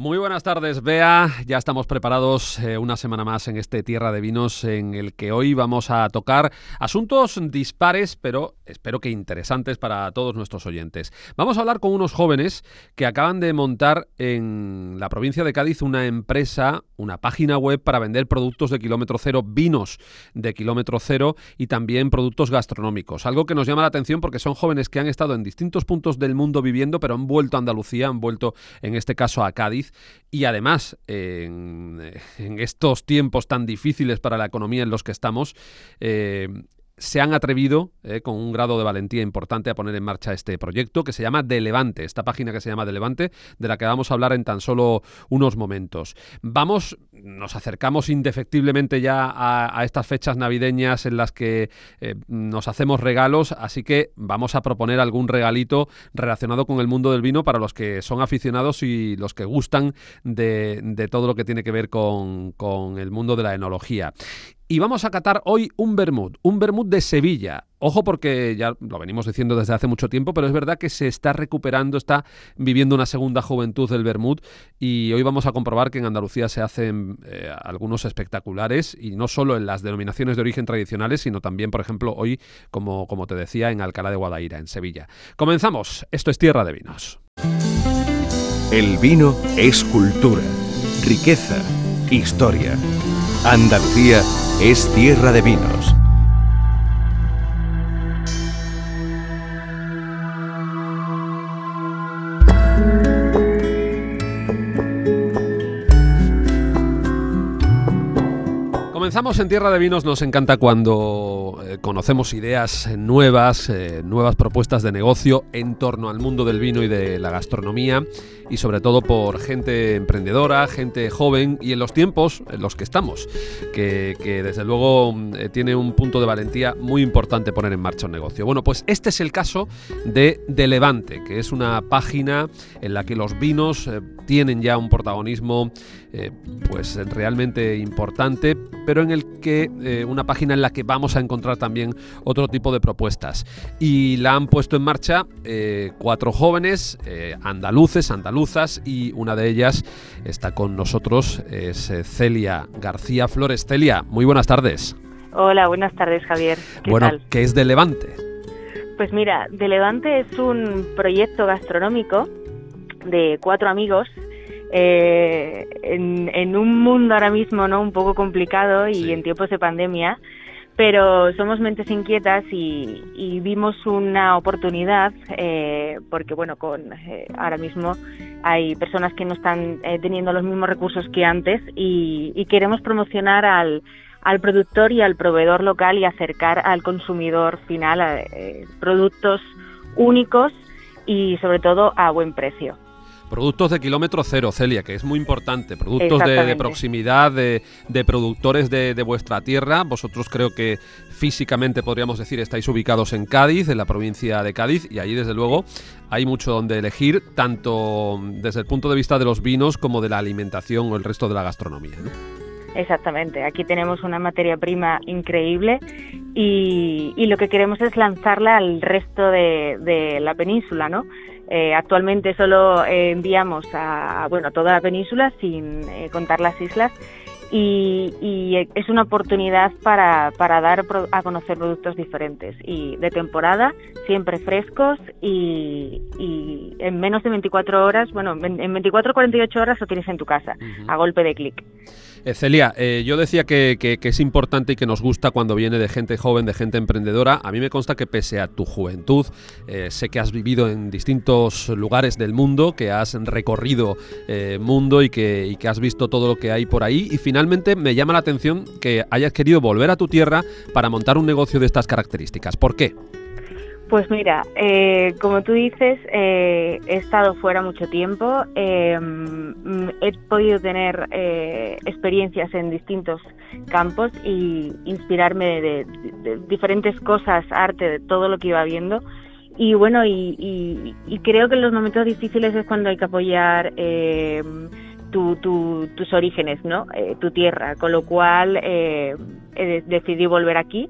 Muy buenas tardes, Bea. Ya estamos preparados eh, una semana más en este Tierra de Vinos en el que hoy vamos a tocar asuntos dispares, pero espero que interesantes para todos nuestros oyentes. Vamos a hablar con unos jóvenes que acaban de montar en la provincia de Cádiz una empresa, una página web para vender productos de kilómetro cero, vinos de kilómetro cero y también productos gastronómicos. Algo que nos llama la atención porque son jóvenes que han estado en distintos puntos del mundo viviendo, pero han vuelto a Andalucía, han vuelto en este caso a Cádiz y además en, estos tiempos tan difíciles para la economía en los que estamos, eh, se han atrevido, eh, con un grado de valentía importante, a poner en marcha este proyecto que se llama De Levante, esta página que se llama De Levante, de la que vamos a hablar en tan solo unos momentos. Vamos, nos acercamos indefectiblemente ya a, estas fechas navideñas en las que eh, nos hacemos regalos, así que vamos a proponer algún regalito relacionado con el mundo del vino para los que son aficionados y los que gustan de, todo lo que tiene que ver con, con el mundo de la enología y vamos a catar hoy un vermut, un vermut de Sevilla. Ojo porque ya lo venimos diciendo desde hace mucho tiempo, pero es verdad que se está recuperando, está viviendo una segunda juventud del vermut y hoy vamos a comprobar que en Andalucía se hacen eh, algunos espectaculares y no solo en las denominaciones de origen tradicionales, sino también, por ejemplo, hoy, como, como te decía, en Alcalá de Guadaira, en Sevilla. Comenzamos, esto es Tierra de Vinos. El vino es cultura, riqueza, historia. Andalucía es tierra de vinos. Comenzamos en Tierra de Vinos, nos encanta cuando eh, conocemos ideas nuevas, eh, nuevas propuestas de negocio en torno al mundo del vino y de la gastronomía y sobre todo por gente emprendedora, gente joven y en los tiempos en los que estamos, que, desde luego eh, tiene un punto de valentía muy importante poner en marcha un negocio. Bueno, pues este es el caso de De Levante, que es una página en la que los vinos tienen ya un protagonismo pues realmente importante, pero en el que eh, una página en la que vamos a encontrar también otro tipo de propuestas. Y la han puesto en marcha eh, cuatro jóvenes eh, andaluces, andaluzas, y una de ellas está con nosotros, es Celia García Flores. Celia, muy buenas tardes. Hola, buenas tardes, Javier. bueno, ¿qué es de Levante? Pues mira, De Levante es un proyecto gastronómico de cuatro amigos eh, en, un mundo ahora mismo no un poco complicado y en tiempos de pandemia pero somos mentes inquietas y, vimos una oportunidad eh, porque bueno con eh, ahora mismo hay personas que no están eh, teniendo los mismos recursos que antes y, queremos promocionar al, al productor y al proveedor local y acercar al consumidor final a, productos únicos y sobre todo a buen precio. Productos de kilómetro cero, Celia, que es muy importante. Productos de, proximidad, de, productores de, vuestra tierra. Vosotros creo que físicamente, podríamos decir, estáis ubicados en Cádiz, en la provincia de Cádiz, y allí, desde luego, hay mucho donde elegir, tanto desde el punto de vista de los vinos como de la alimentación o el resto de la gastronomía. Exactamente, aquí tenemos una materia prima increíble y, lo que queremos es lanzarla al resto de, de la península, ¿no? Eh, actualmente solo eh, enviamos a, bueno, toda la península sin eh, contar las islas y, es una oportunidad para, para, dar a conocer productos diferentes y de temporada, siempre frescos y, en menos de 24 horas, bueno, en 24 o 48 horas lo tienes en tu casa, a golpe de clic. Eh, Celia, eh, yo decía que, es importante y que nos gusta cuando viene de gente joven, de gente emprendedora. A mí me consta que pese a tu juventud, eh, sé que has vivido en distintos lugares del mundo, que has recorrido mundo y que, y que has visto todo lo que hay por ahí. Y finalmente me llama la atención que hayas querido volver a tu tierra para montar un negocio de estas características. ¿Por qué? Pues mira, eh, como tú dices, eh, he estado fuera mucho tiempo, eh, he podido tener experiencias en distintos campos y inspirarme de, diferentes cosas, arte, de todo lo que iba viendo. Y bueno, y, creo que en los momentos difíciles es cuando hay que apoyar tus orígenes, ¿no? tu tierra, con lo cual decidí volver aquí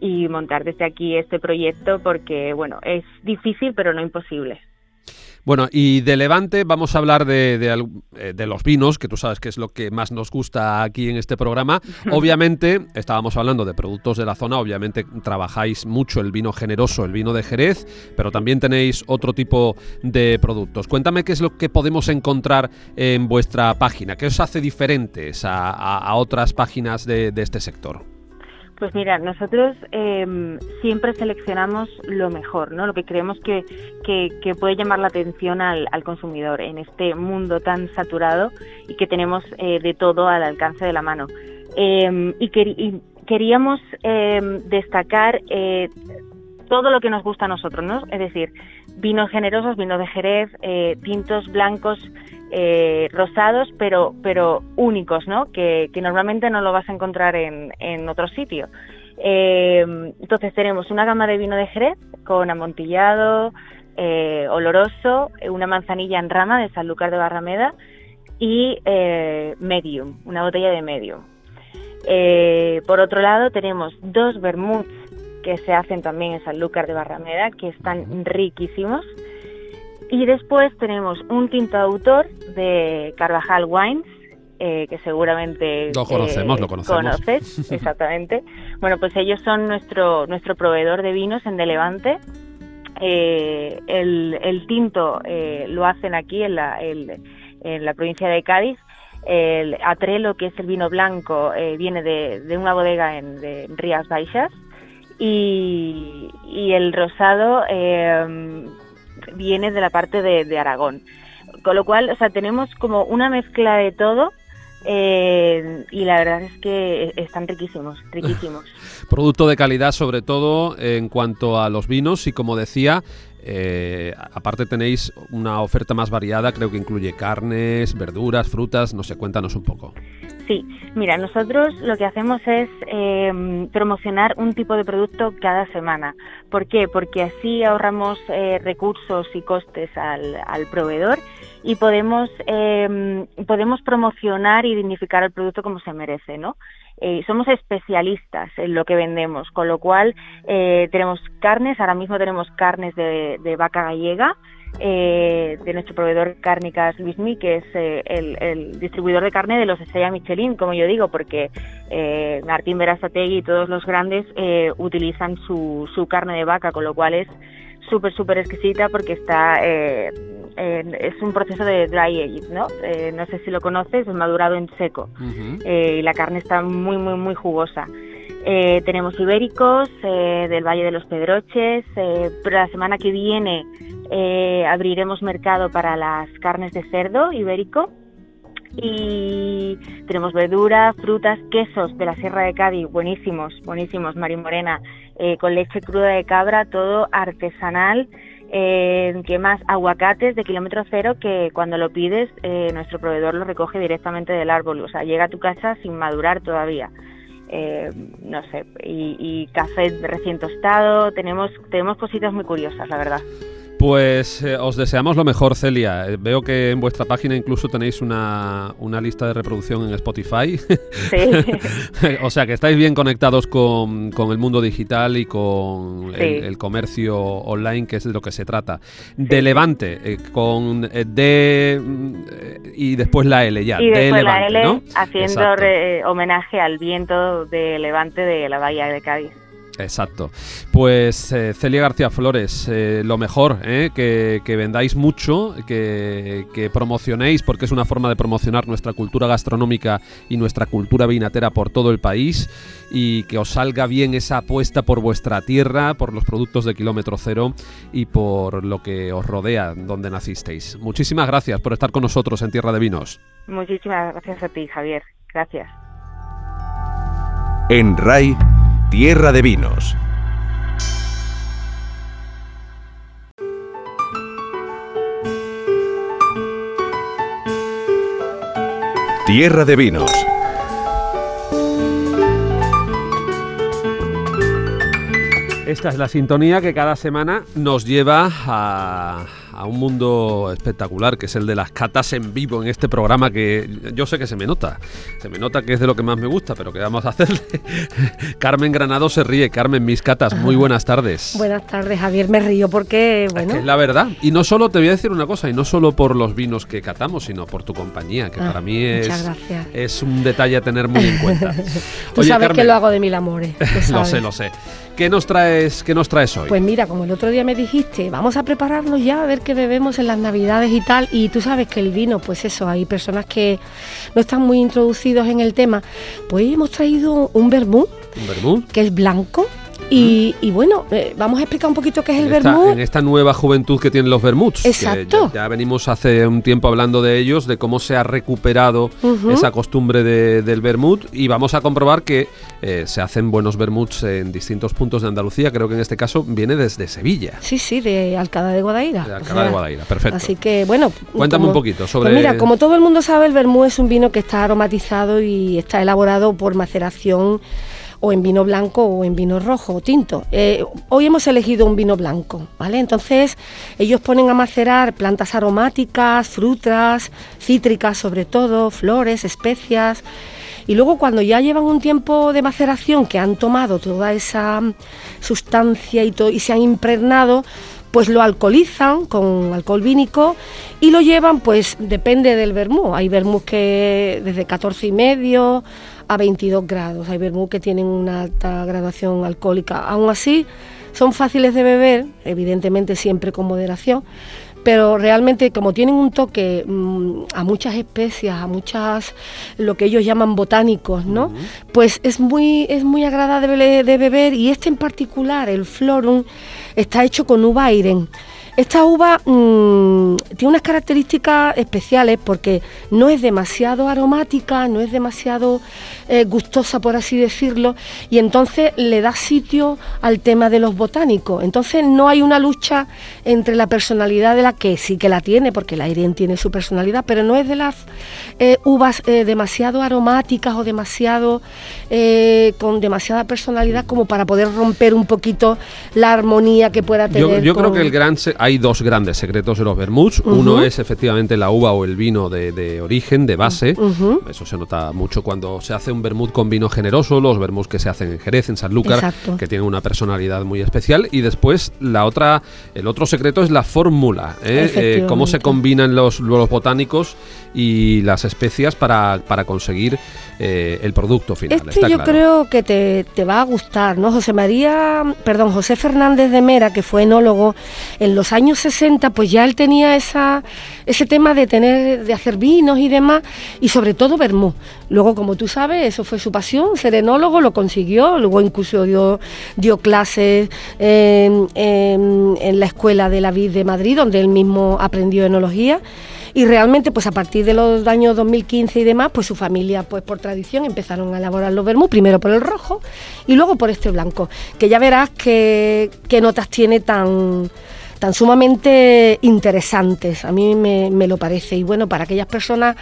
y montar desde aquí este proyecto porque, bueno, es difícil pero no imposible. Bueno, y de Levante vamos a hablar de, de, de, los vinos, que tú sabes que es lo que más nos gusta aquí en este programa. Obviamente, estábamos hablando de productos de la zona, obviamente trabajáis mucho el vino generoso, el vino de Jerez, pero también tenéis otro tipo de productos. Cuéntame qué es lo que podemos encontrar en vuestra página, qué os hace diferentes a, a, a otras páginas de, de este sector. Pues mira, nosotros eh, siempre seleccionamos lo mejor, ¿no? Lo que creemos que, que, que puede llamar la atención al, al, consumidor en este mundo tan saturado y que tenemos eh, de todo al alcance de la mano. Eh, y, y, queríamos destacar todo lo que nos gusta a nosotros, ¿no? Es decir, vinos generosos, vinos de Jerez, tintos blancos, eh, rosados, pero, pero únicos, ¿no? Que, que, normalmente no lo vas a encontrar en, en otro sitio. Eh, entonces tenemos una gama de vino de Jerez con amontillado, eh, oloroso, una manzanilla en rama de Sanlúcar de Barrameda y medium, una botella de medium. Por otro lado tenemos dos vermuts que se hacen también en Sanlúcar de Barrameda que están riquísimos. Y después tenemos un tinto autor de Carvajal Wines, eh, que seguramente lo conocemos, eh, lo conocemos. conoces, exactamente. bueno, pues ellos son nuestro nuestro proveedor de vinos en De Levante. Eh, el, el, tinto lo hacen aquí en la, el, en la provincia de Cádiz. El Atrelo, que es el vino blanco, viene de, de, una bodega en de Rías Baixas. Y, y el rosado eh, viene de la parte de, de, Aragón. Con lo cual, o sea, tenemos como una mezcla de todo eh, y la verdad es que están riquísimos, riquísimos. Producto de calidad sobre todo en cuanto a los vinos y como decía, eh, aparte tenéis una oferta más variada, creo que incluye carnes, verduras, frutas, no sé, cuéntanos un poco. Sí, mira, nosotros lo que hacemos es eh, promocionar un tipo de producto cada semana. ¿Por qué? Porque así ahorramos eh, recursos y costes al, al proveedor y podemos, eh, podemos promocionar y dignificar el producto como se merece, ¿no? Eh, somos especialistas en lo que vendemos, con lo cual eh, tenemos carnes, ahora mismo tenemos carnes de, vaca gallega, eh, de nuestro proveedor Cárnicas Luismi, que es eh, el, el, distribuidor de carne de los Estrella Michelin, como yo digo, porque eh, Martín Verazategui y todos los grandes eh, utilizan su, su, carne de vaca, con lo cual es súper, súper exquisita porque está eh, es un proceso de dry age, ¿no? no sé si lo conoces, es madurado en seco uh -huh. y la carne está muy, muy, muy jugosa. Eh, tenemos ibéricos eh, del Valle de los Pedroches, eh, pero la semana que viene abriremos mercado para las carnes de cerdo ibérico y tenemos verdura, frutas, quesos de la Sierra de Cádiz, buenísimos, buenísimos, Marimorena, con leche cruda de cabra, todo artesanal. Eh, ¿Qué más? Aguacates de kilómetro cero que cuando lo pides eh, nuestro proveedor lo recoge directamente del árbol, o sea, llega a tu casa sin madurar todavía eh, no sé, y, y, café recién tostado, tenemos, tenemos cositas muy curiosas, la verdad. Pues eh, os deseamos lo mejor, Celia. Eh, veo que en vuestra página incluso tenéis una, una lista de reproducción en Spotify. Sí. o sea que estáis bien conectados con, con el mundo digital y con sí. el, el, comercio online, que es de lo que se trata. De Levante, eh, con D y después la L ya. Y de después Levante, la L ¿no? haciendo re, homenaje al viento de Levante de la Bahía de Cádiz. Exacto. Pues eh, Celia García Flores, eh, lo mejor, eh, que, que, vendáis mucho, que, que, promocionéis, porque es una forma de promocionar nuestra cultura gastronómica y nuestra cultura vinatera por todo el país y que os salga bien esa apuesta por vuestra tierra, por los productos de kilómetro cero y por lo que os rodea donde nacisteis. Muchísimas gracias por estar con nosotros en Tierra de Vinos. Muchísimas gracias a ti, Javier. Gracias. En RAI Tierra de Vinos. Tierra de Vinos. Esta es la sintonía que cada semana nos lleva a a un mundo espectacular, que es el de las catas en vivo en este programa que yo sé que se me nota. Se me nota que es de lo que más me gusta, pero ¿qué vamos a hacerle? Carmen Granado se ríe. Carmen, mis catas, muy buenas tardes. Buenas tardes, Javier. Me río porque, bueno... Es, la verdad. Y no solo, te voy a decir una cosa, y no solo por los vinos que catamos, sino por tu compañía, que ah, para mí es, es un detalle a tener muy en cuenta. Tú sabes que lo hago de mil amores. lo sé, lo sé. ¿Qué nos traes, qué nos traes hoy? Pues mira, como el otro día me dijiste, vamos a prepararnos ya a ver qué bebemos en las navidades y tal. Y tú sabes que el vino, pues eso, hay personas que no están muy introducidos en el tema. Pues hemos traído un vermut. ¿Un vermut? Que es blanco y, bueno, eh, vamos a explicar un poquito qué es el vermut. En esta nueva juventud que tienen los vermuts. Exacto. ya, venimos hace un tiempo hablando de ellos, de cómo se ha recuperado esa costumbre del vermut y vamos a comprobar que eh, se hacen buenos vermuts en distintos puntos de Andalucía. Creo que en este caso viene desde Sevilla. Sí, sí, de Alcalá de Guadaira. De Alcalá de Guadaira, perfecto. Así que bueno. Cuéntame un poquito sobre. Pues mira, como todo el mundo sabe, el vermut es un vino que está aromatizado y está elaborado por maceración o en vino blanco o en vino rojo o tinto. Eh, hoy hemos elegido un vino blanco, ¿vale? Entonces ellos ponen a macerar plantas aromáticas, frutas, cítricas sobre todo, flores, especias. Y luego cuando ya llevan un tiempo de maceración, que han tomado toda esa sustancia y, y se han impregnado, pues lo alcoholizan con alcohol vínico y lo llevan, pues depende del vermú. Hay vermú que desde 14 y medio a 22 grados. Hay vermú que tienen una alta graduación alcohólica. Aún así, son fáciles de beber, evidentemente siempre con moderación, pero realmente como tienen un toque mm, a muchas especias, a muchas lo que ellos llaman botánicos, ¿no? Pues es muy es muy agradable de beber y este en particular, el Florum, está hecho con uva. Esta uva mm, tiene unas características especiales porque no es demasiado aromática, no es demasiado eh, gustosa, por así decirlo, y entonces le da sitio al tema de los botánicos. Entonces no hay una lucha entre la personalidad de la que sí que la tiene, porque la Irene tiene su personalidad, pero no es de las eh, uvas eh, demasiado aromáticas o demasiado con demasiada personalidad como para poder romper un poquito la armonía que pueda tener. Yo, creo que el gran hay dos grandes secretos de los vermuts. Uno es efectivamente la uva o el vino de, origen, de base. Eso se nota mucho cuando se hace un vermut con vino generoso, los vermuts que se hacen en Jerez, en Sanlúcar, que tienen una personalidad muy especial. Y después la otra, el otro secreto es la fórmula, ¿eh? Eh, cómo se combinan los, los botánicos y las especias para, para conseguir eh, el producto final. Este yo creo que te, te, va a gustar, ¿no? José María, perdón, José Fernández de Mera, que fue enólogo en los años 60, pues ya él tenía esa, ese tema de tener, de hacer vinos y demás, y sobre todo vermú. Luego, como tú sabes, eso fue su pasión, ser enólogo, lo consiguió, luego incluso dio, dio clases en, la Escuela de la Vid de Madrid, donde él mismo aprendió enología y realmente pues a partir de los años 2015 y demás pues su familia pues por tradición empezaron a elaborar los vermú primero por el rojo y luego por este blanco que ya verás qué, notas tiene tan tan sumamente interesantes, a mí me, lo parece. Y bueno, para aquellas personas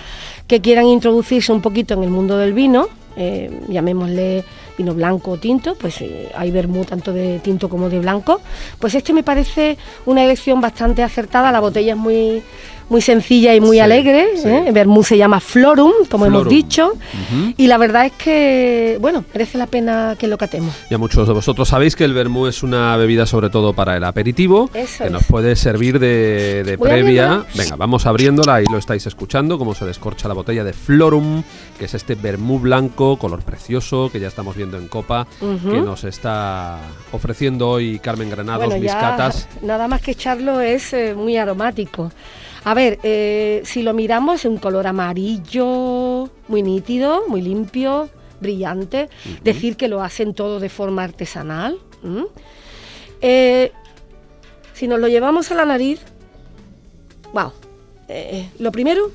que quieran introducirse un poquito en el mundo del vino, eh, llamémosle vino blanco o tinto, pues eh, hay vermú tanto de tinto como de blanco, pues este me parece una elección bastante acertada, la botella es muy muy sencilla y muy alegre. ¿eh? Vermú se llama Florum, como hemos dicho. Y la verdad es que, bueno, merece la pena que lo catemos. Ya muchos de vosotros sabéis que el vermú es una bebida sobre todo para el aperitivo, que nos puede servir de, previa. Venga, vamos abriéndola, ahí lo estáis escuchando, cómo se descorcha la botella de Florum, que es este vermú blanco, color precioso, que ya estamos viendo en copa, que nos está ofreciendo hoy Carmen Granados, mis catas. Nada más que echarlo es eh, muy aromático. A ver, eh, si lo miramos, es un color amarillo, muy nítido, muy limpio, brillante. Decir que lo hacen todo de forma artesanal. Eh, si nos lo llevamos a la nariz, wow. Eh, lo primero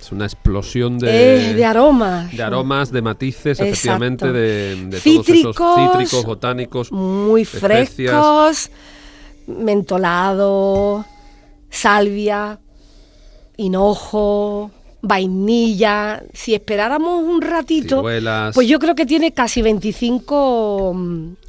es una explosión de, de aromas. De aromas, de matices, efectivamente, de, de cítricos, todos esos cítricos, botánicos. Muy frescos, mentolado, salvia, hinojo, vainilla. Si esperáramos un ratito, pues yo creo que tiene casi 25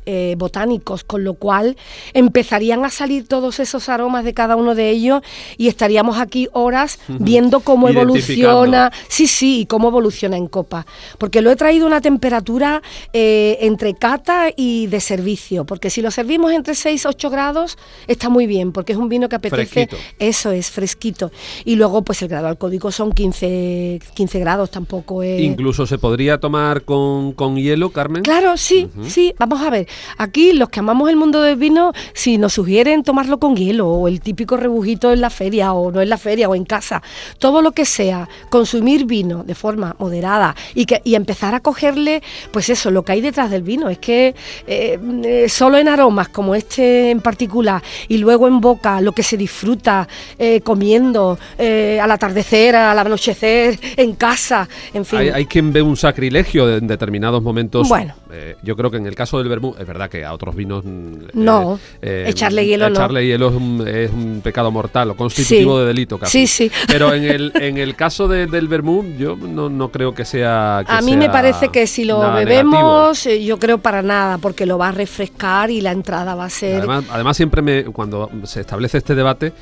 eh, botánicos, con lo cual empezarían a salir todos esos aromas de cada uno de ellos y estaríamos aquí horas viendo cómo evoluciona, sí, sí, y cómo evoluciona en copa. Porque lo he traído a una temperatura eh, entre cata y de servicio, porque si lo servimos entre 6 8 grados está muy bien, porque es un vino que apetece, eso es, fresquito. Y luego pues el grado alcohólico son 15, 15 grados, tampoco es... Incluso se podría tomar con, hielo, Carmen. Claro, sí, sí, vamos a ver. Aquí los que amamos el mundo del vino, si nos sugieren tomarlo con hielo o el típico rebujito en la feria o no en la feria o en casa, todo lo que sea, consumir vino de forma moderada y, que, y empezar a cogerle, pues eso, lo que hay detrás del vino. Es que eh, eh, solo en aromas como este en particular y luego en boca lo que se disfruta eh, comiendo al atardecer, al anochecer, en casa, en fin. Hay, quien ve un sacrilegio en determinados momentos. Bueno. Yo creo que en el caso del vermú, es verdad que a otros vinos... Mm, no, echarle hielo echarle hielo es un, pecado mortal o constitutivo de delito casi. Sí, sí. Pero en el, en el caso del vermú, yo no, no creo que sea... a mí me parece que si lo bebemos, yo creo para nada, porque lo va a refrescar y la entrada va a ser... Además, siempre me, cuando se establece este debate,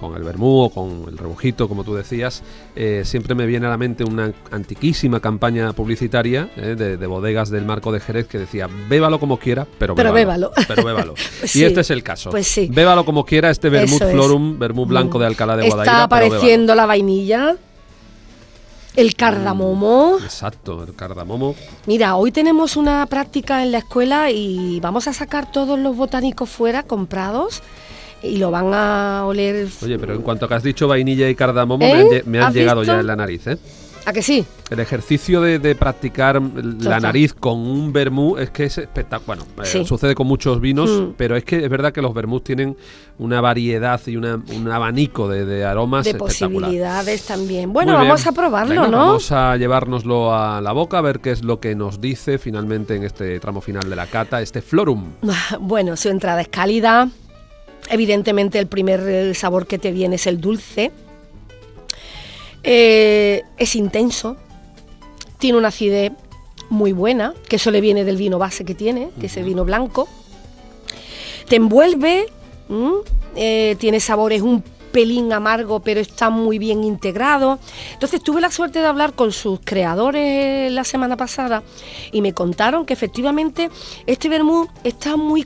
con el vermú o con el rebujito, como tú decías, eh, siempre me viene a la mente una antiquísima campaña publicitaria eh, de, bodegas del Marco de Jerez que decía, bébalo como quiera, pero bébalo. Pero bébalo. y este es el caso. Pues sí. Bébalo como quiera, este vermut florum, vermut blanco de Alcalá de Guadaira. Está apareciendo la vainilla. El cardamomo. Exacto, el cardamomo. Mira, hoy tenemos una práctica en la escuela y vamos a sacar todos los botánicos fuera comprados y lo van a oler. Oye, pero en cuanto que has dicho vainilla y cardamomo, me han, ¿Eh? llegado ya en la nariz, ¿eh? ¿A que sí? El ejercicio de, practicar la nariz con un vermú es que es espectacular. Bueno, eh, sucede con muchos vinos, mm. pero es que es verdad que los vermús tienen una variedad y una, un abanico de, aromas De posibilidades también. Bueno, vamos a probarlo, ¿no? Vamos a llevárnoslo a la boca, a ver qué es lo que nos dice finalmente en este tramo final de la cata, este florum. Bueno, su entrada es cálida. Evidentemente el primer sabor que te viene es el dulce eh, es intenso, tiene una acidez muy buena, que eso le viene del vino base que tiene, que es el vino blanco. Te envuelve, eh, tiene sabores un pelín amargo, pero está muy bien integrado. Entonces tuve la suerte de hablar con sus creadores la semana pasada y me contaron que efectivamente este vermú está muy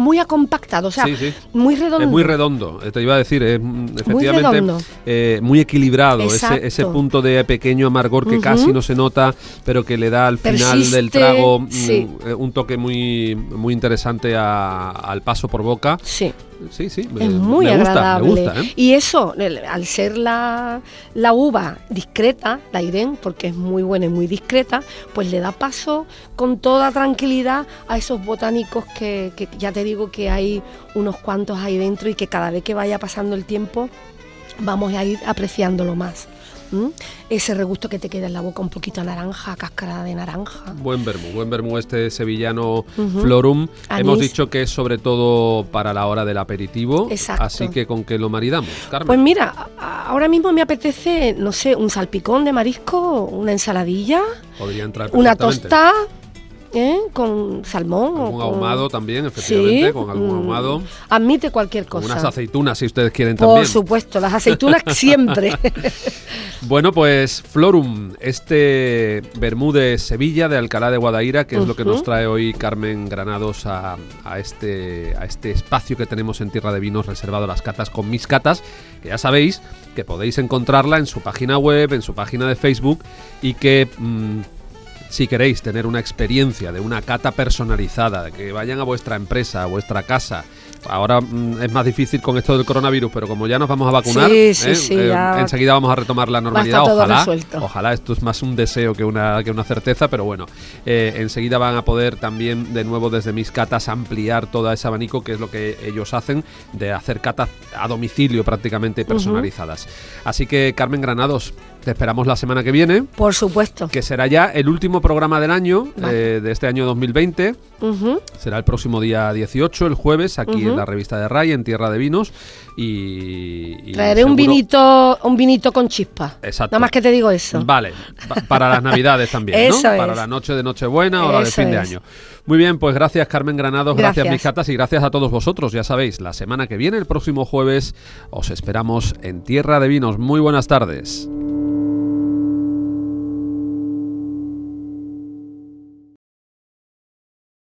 muy acompactado, o sea, muy redondo. Es muy redondo, te iba a decir, es mm, efectivamente muy, eh, muy equilibrado, ese, ese, punto de pequeño amargor que casi no se nota, pero que le da al final del trago mm, eh, un toque muy, muy interesante al paso por boca. Sí. Sí, sí, es muy agradable. Y eso, al ser la, la uva discreta, la Irene, porque es muy buena y muy discreta, pues le da paso con toda tranquilidad a esos botánicos que, que ya te digo que hay unos cuantos ahí dentro y que cada vez que vaya pasando el tiempo vamos a ir apreciándolo más. Ese regusto que te queda en la boca un poquito naranja, cáscara de naranja. Buen vermú, buen vermú este sevillano Florum. Hemos dicho que es sobre todo para la hora del aperitivo. Exacto. Así que con qué lo maridamos, Carmen. Pues mira, ahora mismo me apetece, no sé, un salpicón de marisco, una ensaladilla. Podría entrar Una tostada ¿Eh? con salmón. Con un ahumado también, efectivamente, con algún mm. ahumado. Admite cualquier cosa. unas aceitunas, si ustedes quieren también. Por supuesto, las aceitunas siempre. bueno, pues Florum, este de Sevilla, de Alcalá de Guadaira, que es lo que nos trae hoy Carmen Granados a, este, a este espacio que tenemos en Tierra de Vinos reservado a las catas con mis catas, que ya sabéis que podéis encontrarla en su página web, en su página de Facebook y que... Mm, si queréis tener una experiencia de una cata personalizada, que vayan a vuestra empresa, a vuestra casa, Ahora mm, es más difícil con esto del coronavirus, pero como ya nos vamos a vacunar, ¿eh? Eh, enseguida vamos a retomar la normalidad. Ojalá, ojalá esto es más un deseo que una, que una certeza, pero bueno, eh, enseguida van a poder también de nuevo desde mis catas ampliar todo ese abanico, que es lo que ellos hacen, de hacer catas a domicilio prácticamente personalizadas. Así que Carmen Granados, Te esperamos la semana que viene. Por supuesto. Que será ya el último programa del año, eh, de este año 2020. Será el próximo día 18, el jueves, aquí en la revista de RAI, en Tierra de Vinos. Y, Traeré un vinito un vinito con chispa. Exacto. Nada más que te digo eso. Vale, para las navidades también, ¿no? Para la noche de Nochebuena o la de fin de año. Muy bien, pues gracias Carmen Granados, gracias, mis catas y gracias a todos vosotros. Ya sabéis, la semana que viene, el próximo jueves, os esperamos en Tierra de Vinos. Muy buenas tardes.